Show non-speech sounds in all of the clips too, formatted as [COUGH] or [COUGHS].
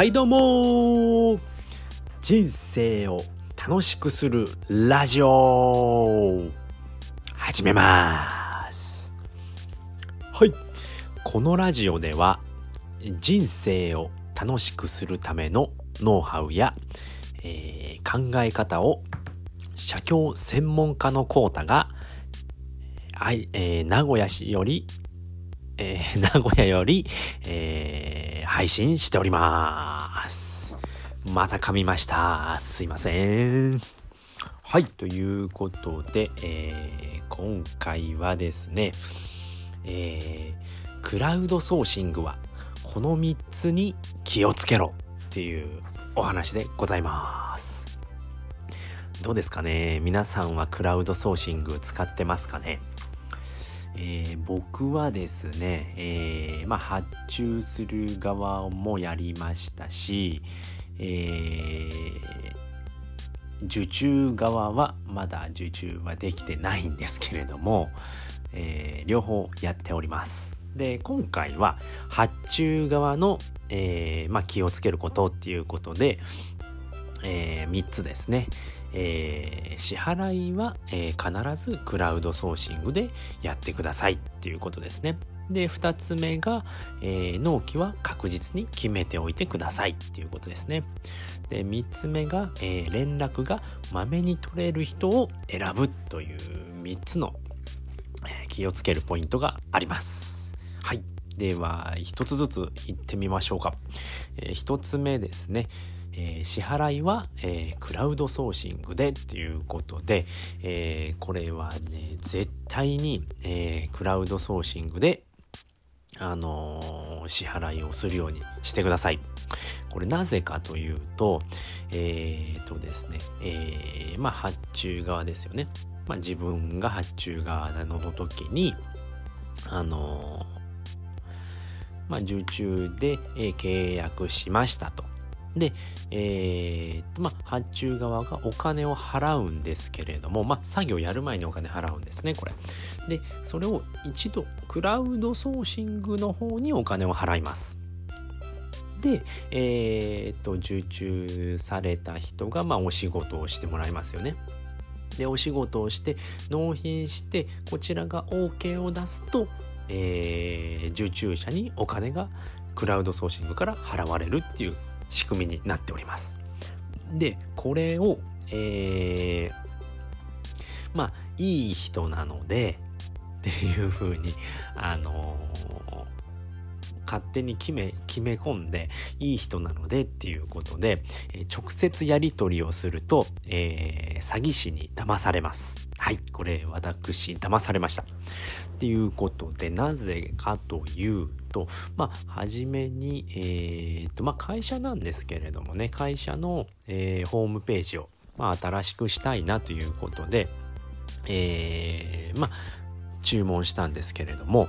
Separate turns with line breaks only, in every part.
はいどうも。人生を楽しくするラジオ。始めます。はい。このラジオでは人生を楽しくするためのノウハウや、えー、考え方を写経専門家のコータが、いえー、名古屋市より、えー、名古屋より、えー、配信しております。また噛みました。すいません。はい、ということで、えー、今回はですね、えー、クラウドソーシングはこの3つに気をつけろっていうお話でございます。どうですかね？皆さんはクラウドソーシング使ってますかね？えー、僕はですね、えー、まあ、発注する側もやりましたし、えー、受注側はまだ受注はできてないんですけれども、え両方やっております。で今回は発注側の、えまあ、気をつけることっていうことで、え3つですね、えー、支払いは、えー、必ずクラウドソーシングでやってくださいっていうことですね。で、2つ目が、え、納期は確実に決めておいてくださいっていうことですね。で、3つ目が、え、連絡がまめに取れる人を選ぶという3つの、え、気をつけるポイントがあります。はい。では、1つずつ言ってみましょうか。え、1つ目ですね。えー、支払いは、えー、クラウドソーシングでっていうことで、えー、これはね、絶対に、えクラウドソーシングで、あの支払いをするようにしてください。これなぜかというと、えっとですね、えまあ発注側ですよね。まあ自分が発注側の時に、あのまあ受注で、え契約しましたと。で、えー、まあ、発注側がお金を払うんですけれども、まあ、作業やる前にお金払うんですね、これ。で、それを一度、クラウドソーシングの方にお金を払います。で、えー、っと、受注された人が、まあ、お仕事をしてもらいますよね。で、お仕事をして、納品して、こちらが OK を出すと、えー、受注者にお金がクラウドソーシングから払われるっていう仕組みになっております。で、これを、えー、まあ、いい人なので、っていうふうに、あのー、勝手に決め、決め込んで、いい人なのでっていうことで、え、直接やり取りをすると、えー、詐欺師に騙されます。はい、これ私、騙されました。っていうことで、なぜかというと、まあ、はじめに、えー、と、まあ、会社なんですけれどもね、会社の、えー、ホームページを、まあ、新しくしたいなということで、えー、まあ、注文したんですけれども、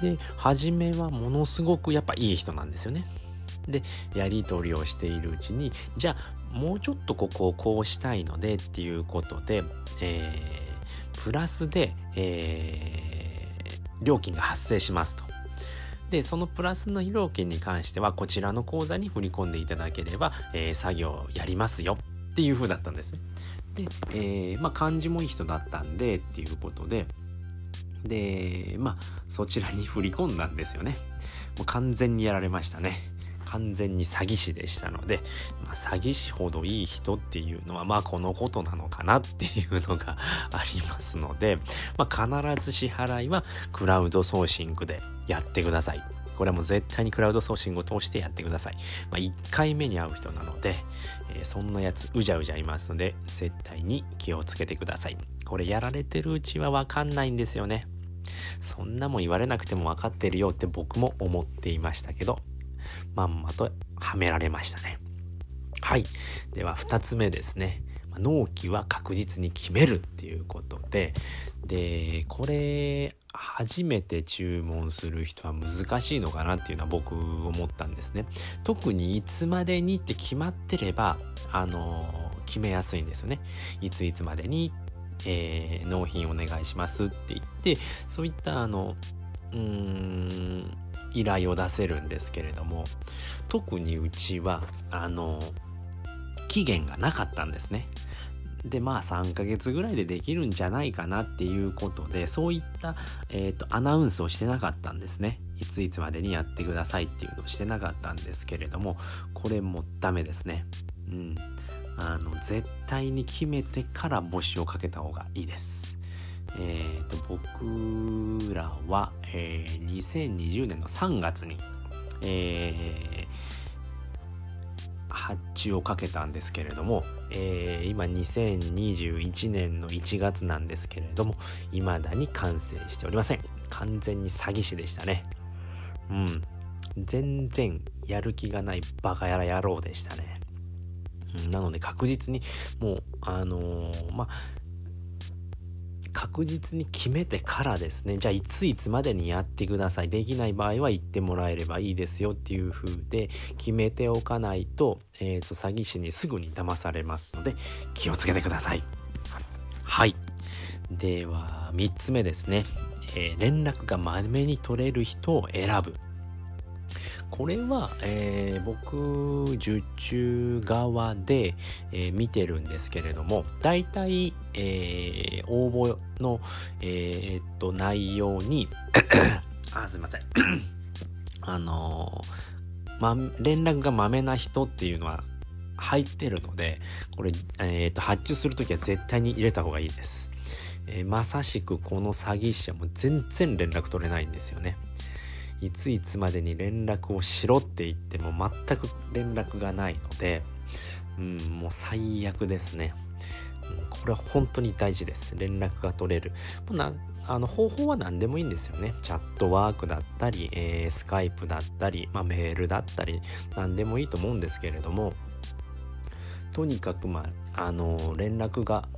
で、初めはものすごくやっぱいい人なんですよね。で、やり取りをしているうちに、じゃあ、もうちょっとここをこうしたいのでっていうことで、えー、プラスで、えー、料金が発生しますと。で、そのプラスの料金に関しては、こちらの口座に振り込んでいただければ、えー、作業やりますよっていう風だったんです。で、えー、まあ、漢字もいい人だったんで、っていうことで、で、まあ、そちらに振り込んだんですよね。もう完全にやられましたね。完全に詐欺師でしたので、まあ、詐欺師ほどいい人っていうのはまあこのことなのかなっていうのが [LAUGHS] ありますので、まあ、必ず支払いはクラウドソーシングでやってください。これはもう絶対にクラウドソーシングを通してやってください。まあ、1回目に会う人なので、えー、そんなやつうじゃうじゃいますので、絶対に気をつけてください。これやられてるうちはわかんないんですよね。そんなもん言われなくても分かってるよって僕も思っていましたけど、まんまとはめられましたね。はい。では2つ目ですね。納期は確実に決めるっていうことで、で、これ、初めて注文する人は難しいのかなっていうのは僕思ったんですね。特にいつまでにって決まってれば、あの、決めやすいんですよね。いついつまでに、えー、納品お願いしますって言って、そういったあの、うーん、依頼を出せるんですけれども特にうちはあの期限がなかったんですね。でまあ3ヶ月ぐらいでできるんじゃないかなっていうことでそういった、えーと、アナウンスをしてなかったんですね。いついつまでにやってくださいっていうのをしてなかったんですけれどもこれもダメですね。うん。あの絶対に決めてから募集をかけた方がいいです。え、ー、と僕らは、えー、2020年の3月にえー発注をかけたんですけれども、えー、今2021年の1月なんですけれども未だに完成しておりません。完全に詐欺師でしたね。うん。全然やる気がないバカやら野郎でしたね、なので確実にもうあのー、まあ確実に決めてからですね。じゃあいついつまでにやってください。できない場合は言ってもらえればいいですよっていう風で決めておかないと,、えーと、詐欺師にすぐに騙されますので気をつけてください。はい。では3つ目ですね、えー、連絡がまめに取れる人を選ぶ。これは、えー、僕受注側で、えー、見てるんですけれども大体、えー、応募の、えー、っと内容に [COUGHS] あすいません。[COUGHS] あのま、連絡がまめな人っていうのは入ってるのでこれ、えー、と発注する時は絶対に入れた方がいいです、えー、まさしくこの詐欺師はもう全然連絡取れないんですよねいついつまでに連絡をしろって言っても全く連絡がないので、うん、もう最悪ですね。これは本当に大事です。連絡が取れる。もうなあの方法は何でもいいんですよね。チャットワークだったり、えー、スカイプだったり、まあ、メールだったり、何でもいいと思うんですけれども、とにかく、まあ、あの連絡が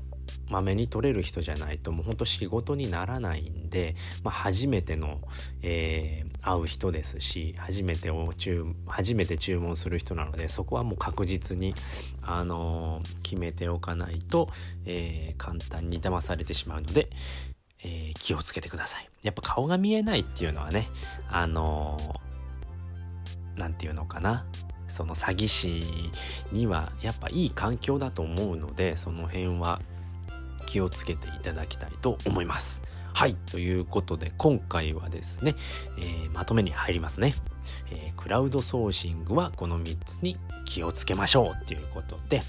まめに取れる人じゃないともうほんと仕事にならないんで、まあ、初めての、えー、会う人ですし初めてを注初めて注文する人なのでそこはもう確実に、あのー、決めておかないと、えー、簡単に騙されてしまうので、え気をつけてください。やっぱ顔が見えないっていうのはねあの何て言うのかなその詐欺師にはやっぱいい環境だと思うのでその辺は気をつけていただきたいと思います。はい。ということで、今回はですね、えー、まとめに入りますね。えー、クラウドソーシングはこの3つに気をつけましょうということで、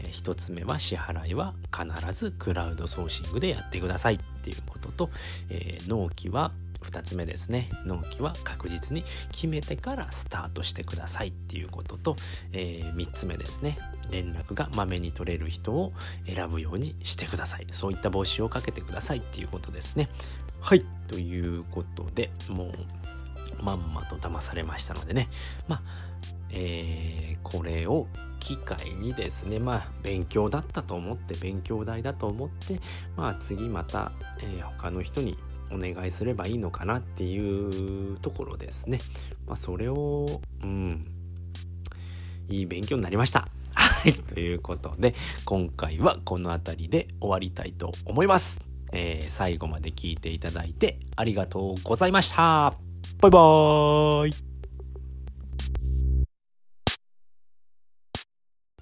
えー、1つ目は支払いは必ずクラウドソーシングでやってくださいっていうことと、え、納期は2つ目ですね。納期は確実に決めてからスタートしてくださいっていうことと、えー、3つ目ですね。連絡がまめに取れる人を選ぶようにしてください。そういった募集をかけてくださいっていうことですね。はいということでもうまんまと騙されましたのでね。まあえー、これを機会にですねまあ勉強だったと思って勉強代だと思ってまあ次また、えー、他の人にお願いすればいいのかなっていうところですね。まあ、それを、うん、いい勉強になりました。[LAUGHS] はい、ということで、今回はこの辺りで終わりたいと思います。えー、最後まで聞いていただいてありがとうございました。バイバーイ